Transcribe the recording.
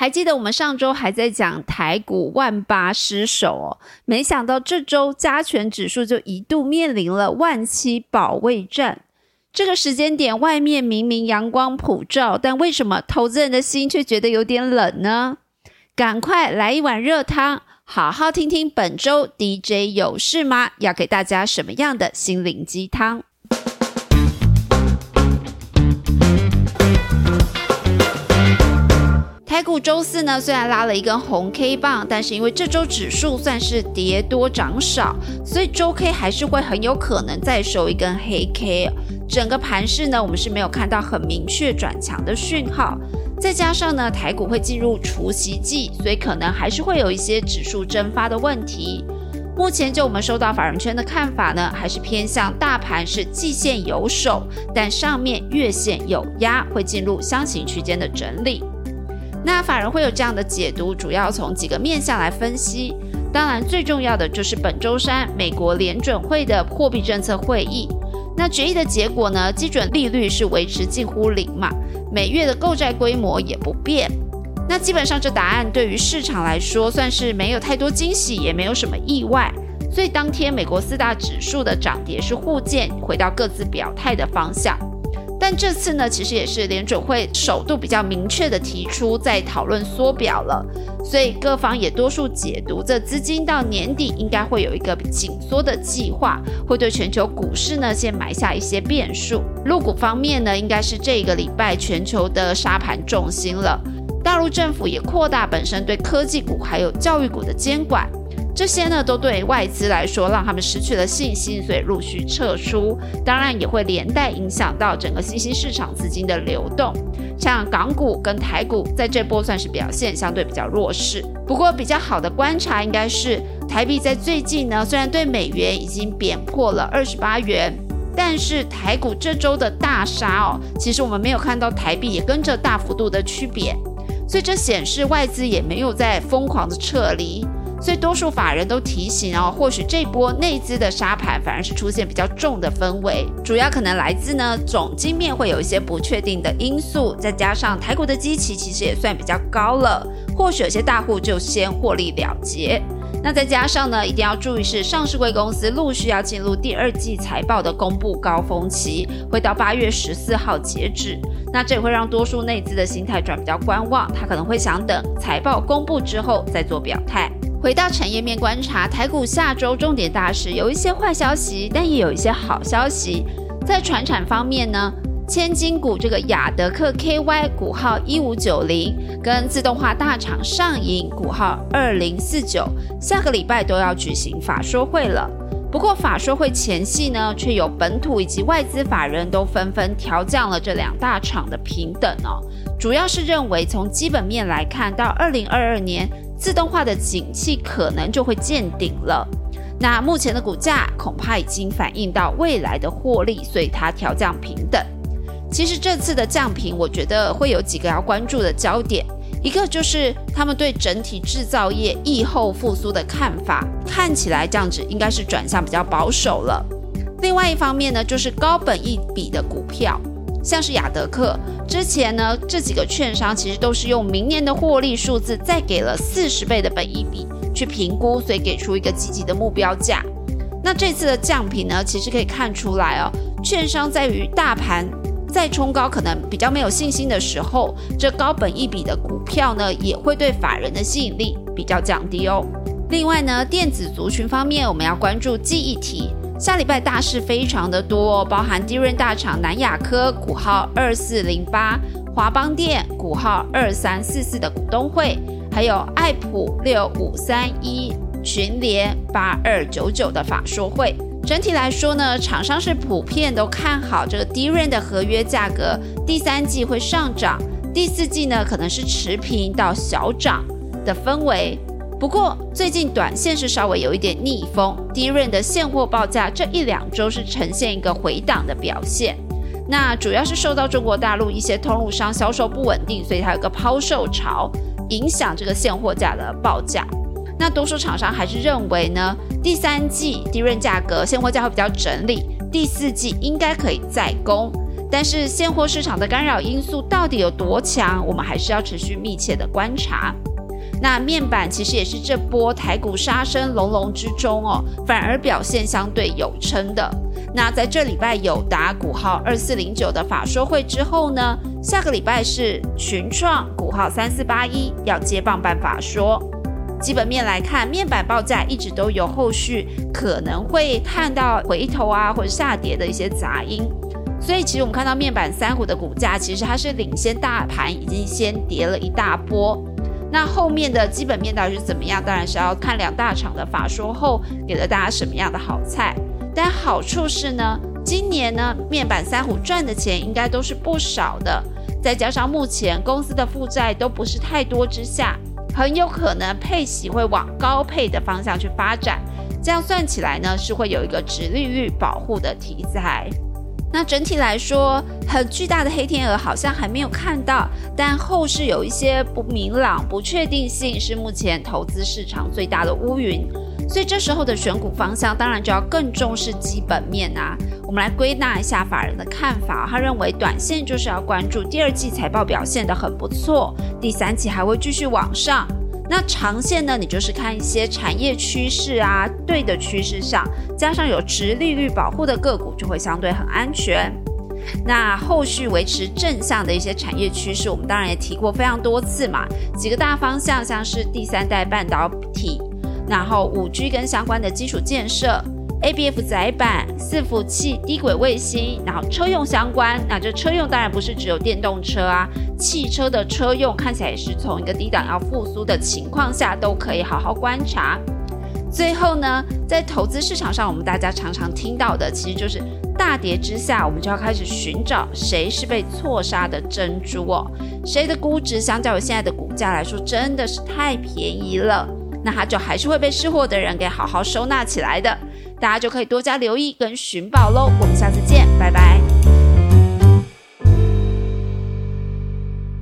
还记得我们上周还在讲台股万八失守哦，没想到这周加权指数就一度面临了万七保卫战。这个时间点，外面明明阳光普照，但为什么投资人的心却觉得有点冷呢？赶快来一碗热汤，好好听听本周 DJ 有事吗？要给大家什么样的心灵鸡汤？台股周四呢，虽然拉了一根红 K 棒，但是因为这周指数算是跌多涨少，所以周 K 还是会很有可能再收一根黑 K。整个盘势呢，我们是没有看到很明确转强的讯号。再加上呢，台股会进入除夕季，所以可能还是会有一些指数蒸发的问题。目前就我们收到法人圈的看法呢，还是偏向大盘是季线有守，但上面月线有压，会进入箱型区间的整理。那法人会有这样的解读，主要从几个面向来分析。当然，最重要的就是本周三美国联准会的货币政策会议。那决议的结果呢？基准利率是维持近乎零嘛，每月的购债规模也不变。那基本上这答案对于市场来说算是没有太多惊喜，也没有什么意外。所以当天美国四大指数的涨跌是互见，回到各自表态的方向。但这次呢，其实也是联准会首度比较明确的提出在讨论缩表了，所以各方也多数解读这资金到年底应该会有一个紧缩的计划，会对全球股市呢先埋下一些变数。入股方面呢，应该是这个礼拜全球的沙盘重心了。大陆政府也扩大本身对科技股还有教育股的监管。这些呢，都对外资来说让他们失去了信心，所以陆续撤出。当然也会连带影响到整个新兴市场资金的流动。像港股跟台股在这波算是表现相对比较弱势。不过比较好的观察应该是台币在最近呢，虽然对美元已经贬破了二十八元，但是台股这周的大杀哦，其实我们没有看到台币也跟着大幅度的区别，所以这显示外资也没有在疯狂的撤离。所以多数法人都提醒哦，或许这波内资的沙盘反而是出现比较重的氛围，主要可能来自呢总经面会有一些不确定的因素，再加上台股的基期其实也算比较高了，或许有些大户就先获利了结。那再加上呢，一定要注意是上市贵公司陆续要进入第二季财报的公布高峰期，会到八月十四号截止，那这也会让多数内资的心态转比较观望，他可能会想等财报公布之后再做表态。回到产业面观察，台股下周重点大事有一些坏消息，但也有一些好消息。在船产方面呢，千金股这个亚德克 KY 股号一五九零，跟自动化大厂上银股号二零四九，下个礼拜都要举行法说会了。不过法说会前夕呢，却有本土以及外资法人都纷纷调降了这两大厂的平等哦，主要是认为从基本面来看，到二零二二年。自动化的景气可能就会见顶了，那目前的股价恐怕已经反映到未来的获利，所以它调降平等。其实这次的降平，我觉得会有几个要关注的焦点，一个就是他们对整体制造业疫后复苏的看法，看起来这样子应该是转向比较保守了。另外一方面呢，就是高本一笔的股票。像是雅德克之前呢，这几个券商其实都是用明年的获利数字，再给了四十倍的本益比去评估，所以给出一个积极的目标价。那这次的降频呢，其实可以看出来哦，券商在于大盘再冲高可能比较没有信心的时候，这高本益比的股票呢，也会对法人的吸引力比较降低哦。另外呢，电子族群方面，我们要关注记忆体。下礼拜大事非常的多，包含低润大厂南亚科股号二四零八、华邦电股号二三四四的股东会，还有爱普六五三一、群联八二九九的法说会。整体来说呢，厂商是普遍都看好这个低润的合约价格，第三季会上涨，第四季呢可能是持平到小涨的氛围。不过最近短线是稍微有一点逆风，低润的现货报价这一两周是呈现一个回档的表现。那主要是受到中国大陆一些通路商销售不稳定，所以它有个抛售潮，影响这个现货价的报价。那多数厂商还是认为呢，第三季低润价格现货价会比较整理，第四季应该可以再攻。但是现货市场的干扰因素到底有多强，我们还是要持续密切的观察。那面板其实也是这波台股杀声隆隆之中哦，反而表现相对有撑的。那在这礼拜友达股号二四零九的法说会之后呢，下个礼拜是群创股号三四八一要接棒办法说。基本面来看，面板报价一直都有后续可能会看到回头啊或者下跌的一些杂音。所以其实我们看到面板三股的股价，其实它是领先大盘，已经先跌了一大波。那后面的基本面到底是怎么样？当然是要看两大厂的法说后给了大家什么样的好菜。但好处是呢，今年呢面板三虎赚的钱应该都是不少的，再加上目前公司的负债都不是太多之下，很有可能配息会往高配的方向去发展。这样算起来呢，是会有一个直利率保护的题材。那整体来说，很巨大的黑天鹅好像还没有看到，但后市有一些不明朗、不确定性，是目前投资市场最大的乌云。所以这时候的选股方向，当然就要更重视基本面啊。我们来归纳一下法人的看法，他认为短线就是要关注第二季财报表现得很不错，第三季还会继续往上。那长线呢？你就是看一些产业趋势啊，对的趋势上，加上有直利率保护的个股，就会相对很安全。那后续维持正向的一些产业趋势，我们当然也提过非常多次嘛。几个大方向，像是第三代半导体，然后五 G 跟相关的基础建设。A B F 载板、伺服器、低轨卫星，然后车用相关，那这车用当然不是只有电动车啊，汽车的车用看起来也是从一个低档要复苏的情况下，都可以好好观察。最后呢，在投资市场上，我们大家常常听到的，其实就是大跌之下，我们就要开始寻找谁是被错杀的珍珠哦，谁的估值相较于现在的股价来说，真的是太便宜了，那它就还是会被识货的人给好好收纳起来的。大家就可以多加留意跟寻宝喽！我们下次见，拜拜。